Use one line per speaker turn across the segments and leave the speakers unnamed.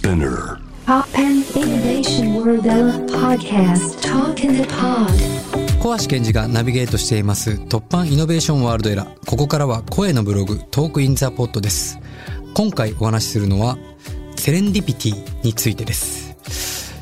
Spinner.
Pop and Innovation World Podcast. Talk in the Pod.
小橋健二がナビゲートしています突破イノベーションワールドエラ、ここからは声のブログ Talk in the Pod です。今回お話しするのはセレンディピティについてです。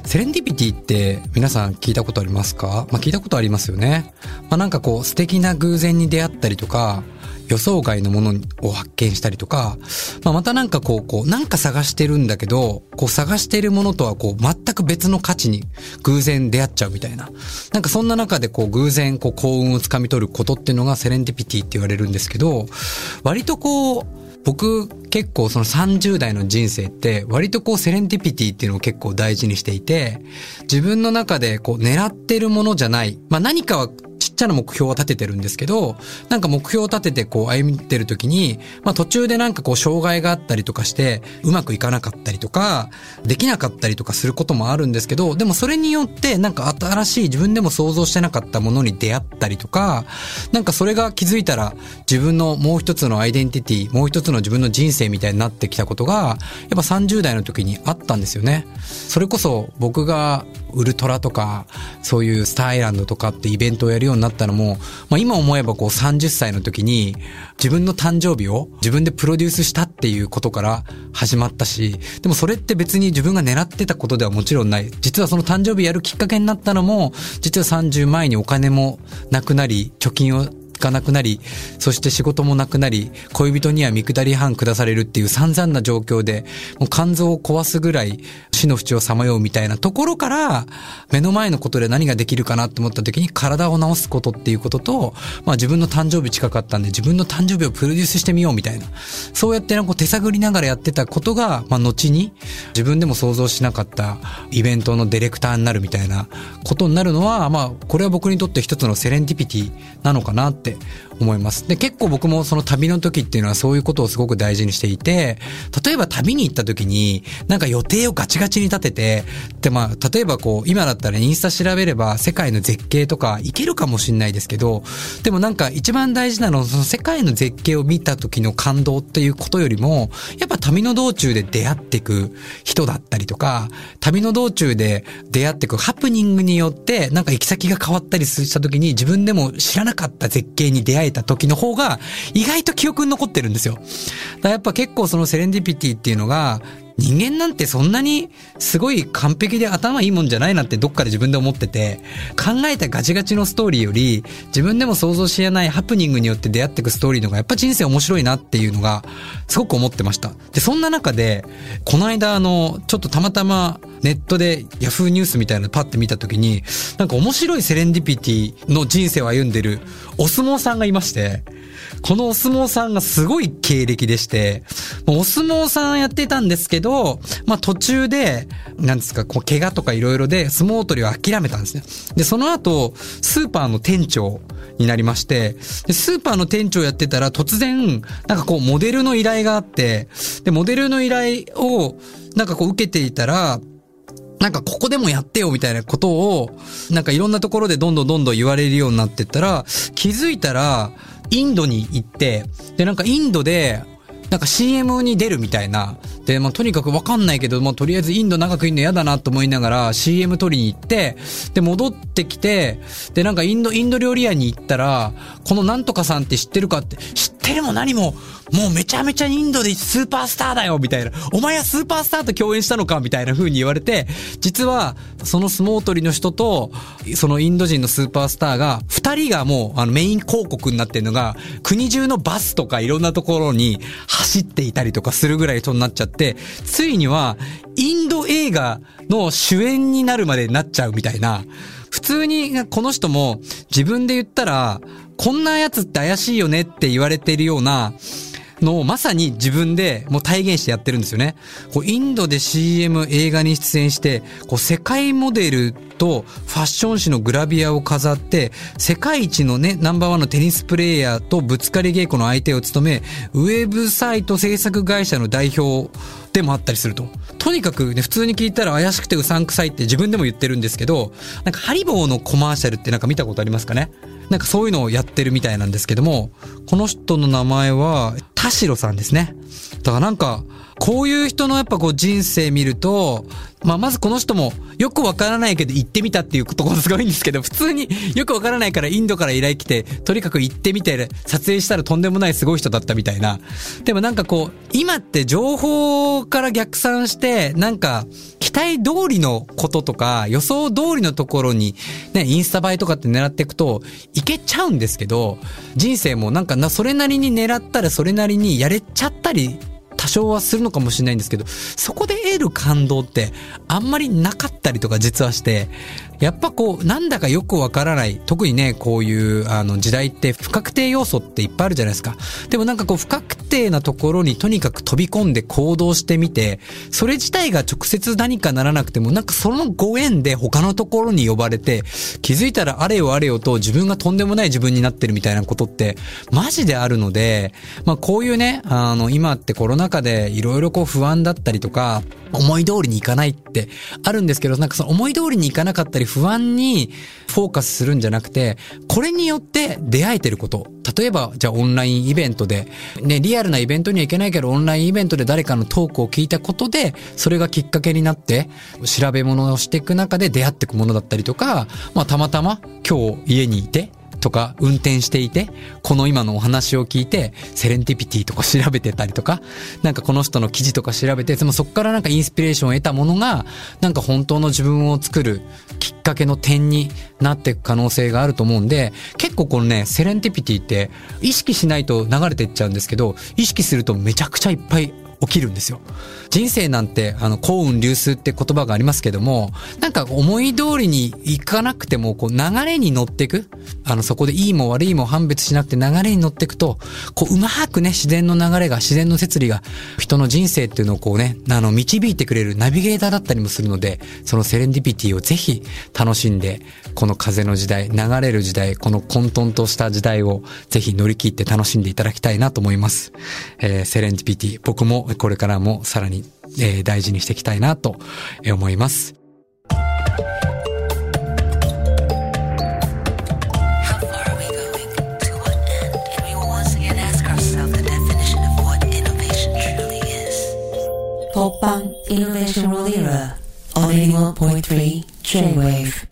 セレンディピティって皆さん聞いたことありますか？まあ聞いたことありますよね。まあなんかこう素敵な偶然に出会ったりとか、予想外のものを発見したりとか、まあ、またなんかこう、こう、なんか探してるんだけど、こう探してるものとはこう、全く別の価値に偶然出会っちゃうみたいな。なんかそんな中でこう、偶然こう、幸運をつかみ取ることっていうのがセレンディピティって言われるんですけど、割とこう、僕結構その30代の人生って割とこうセレンディピティっていうのを結構大事にしていて自分の中でこう狙ってるものじゃないまあ何かはちゃな目標を立ててるんですけど、なんか目標を立ててこう歩みてる時に、まあ途中でなんかこう障害があったりとかして、うまくいかなかったりとか、できなかったりとかすることもあるんですけど、でもそれによってなんか新しい自分でも想像してなかったものに出会ったりとか、なんかそれが気づいたら自分のもう一つのアイデンティティ、もう一つの自分の人生みたいになってきたことが、やっぱ30代の時にあったんですよね。それこそ僕がウルトラとか、そういうスターアイランドとかってイベントをやるようになったのも、まあ今思えばこう30歳の時に自分の誕生日を自分でプロデュースしたっていうことから始まったし、でもそれって別に自分が狙ってたことではもちろんない。実はその誕生日やるきっかけになったのも、実は30前にお金もなくなり、貯金をがなくなり、そして仕事もなくなり、恋人には見下り半下されるっていう散々な状況で、もう肝臓を壊すぐらい死の淵をさまようみたいなところから、目の前のことで何ができるかなって思った時に体を治すことっていうことと、まあ自分の誕生日近かったんで自分の誕生日をプロデュースしてみようみたいな。そうやってなんか手探りながらやってたことが、まあ後に自分でも想像しなかったイベントのディレクターになるみたいなことになるのは、まあこれは僕にとって一つのセレンディピティなのかなって思います。で、結構僕もその旅の時っていうのはそういうことをすごく大事にしていて、例えば旅に行った時に、なんか予定をガチガチに立てて、で、まあ、例えばこう、今だったらインスタ調べれば世界の絶景とか行けるかもしんないですけど、でもなんか一番大事なのはその世界の絶景を見た時の感動っていうことよりも、やっぱ旅の道中で出会っていく人だったりとか、旅の道中で出会っていくハプニングによって、なんか行き先が変わったりした時に自分でも知らなかった絶景に出会えた時の方が意外と記憶に残ってるんですよ。だやっぱ結構そのセレンディピティっていうのが人間なんてそんなにすごい完璧で頭いいもんじゃないなってどっかで自分で思ってて、考えたガチガチのストーリーより、自分でも想像しえないハプニングによって出会っていくストーリーのがやっぱ人生面白いなっていうのがすごく思ってました。で、そんな中で、この間あの、ちょっとたまたまネットでヤフーニュースみたいなのパッて見た時に、なんか面白いセレンディピティの人生を歩んでるお相撲さんがいまして、このお相撲さんがすごい経歴でして、お相撲さんやってたんですけど、まあ途中で、なんですか、こう怪我とかいろいろで相撲取りを諦めたんですね。で、その後、スーパーの店長になりまして、で、スーパーの店長やってたら突然、なんかこうモデルの依頼があって、で、モデルの依頼を、なんかこう受けていたら、なんかここでもやってよみたいなことを、なんかいろんなところでどんどんどんどん言われるようになってったら、気づいたら、インドに行って、で、なんかインドで、なんか CM に出るみたいな。で、まあ、とにかくわかんないけど、まあ、とりあえずインド長くいるの嫌だなと思いながら CM 撮りに行って、で、戻ってきて、で、なんかインド、インド料理屋に行ったら、このなんとかさんって知ってるかって、知ってるも何も、もうめちゃめちゃインドでスーパースターだよみたいな。お前はスーパースターと共演したのかみたいな風に言われて、実は、その相撲取りの人と、そのインド人のスーパースターが、二人がもう、あの、メイン広告になってるのが、国中のバスとかいろんなところに走っていたりとかするぐらいとなっちゃって、ついには、インド映画の主演になるまでになっちゃうみたいな。普通にこの人も自分で言ったら、こんなやつって怪しいよねって言われているような、のをまさに自分でもう体現してやってるんですよね。こうインドで CM 映画に出演して、こう世界モデルとファッション誌のグラビアを飾って、世界一のね、ナンバーワンのテニスプレイヤーとぶつかり稽古の相手を務め、ウェブサイト制作会社の代表でもあったりすると。とにかくね、普通に聞いたら怪しくてうさんくさいって自分でも言ってるんですけど、なんかハリボーのコマーシャルってなんか見たことありますかね？なんかそういうのをやってるみたいなんですけども、この人の名前は、田代さんですね。だからなんか、こういう人のやっぱこう人生見ると、まあまずこの人もよくわからないけど行ってみたっていうところすごいんですけど、普通によくわからないからインドから依頼来て、とにかく行ってみて撮影したらとんでもないすごい人だったみたいな。でもなんかこう、今って情報から逆算して、なんか期待通りのこととか予想通りのところにね、インスタ映えとかって狙っていくといけちゃうんですけど、人生もなんかな、それなりに狙ったらそれなりにやれちゃったり少はするのかもしれないんですけど、そこで得る感動ってあんまりなかったりとか実はして、やっぱこう、なんだかよくわからない、特にね、こういうあの時代って不確定要素っていっぱいあるじゃないですか。でもなんかこう不確定なところにとにかく飛び込んで行動してみて、それ自体が直接何かならなくても、なんかそのご縁で他のところに呼ばれて、気づいたらあれよあれよと自分がとんでもない自分になってるみたいなことって、マジであるので、まあこういうね、あの今ってコロナ禍でいろいろこう不安だったりとか、思い通りにいかないってあるんですけど、なんかその思い通りにいかなかったり不安にフォーカスするんじゃなくて、これによって出会えてること。例えば、じゃあオンラインイベントで、ね、リアルなイベントにはいけないけど、オンラインイベントで誰かのトークを聞いたことで、それがきっかけになって、調べ物をしていく中で出会っていくものだったりとか、まあたまたま今日家にいて、とか運転していて、この今のお話を聞いて、セレンティピティとか調べてたりとか、なんかこの人の記事とか調べて、でもそこからなんかインスピレーションを得たものが、なんか本当の自分を作るきっかけの点になっていく可能性があると思うんで、結構このね、セレンティピティって意識しないと流れていっちゃうんですけど、意識するとめちゃくちゃいっぱい起きるんですよ。人生なんて、あの、幸運流数って言葉がありますけども、なんか思い通りにいかなくても、こう流れに乗っていく。あの、そこでいいも悪いも判別しなくて流れに乗っていくと、こううまくね、自然の流れが、自然の摂理が、人の人生っていうのをこうね、あの、導いてくれるナビゲーターだったりもするので、そのセレンディピティをぜひ楽しんで、この風の時代、流れる時代、この混沌とした時代をぜひ乗り切って楽しんでいただきたいなと思います。えー、セレンディピティ、僕もこれからもさらに、えー、大事にしていきたいなと思います。
ポッパンイノベーションローディーラー on 81.3 J-Wave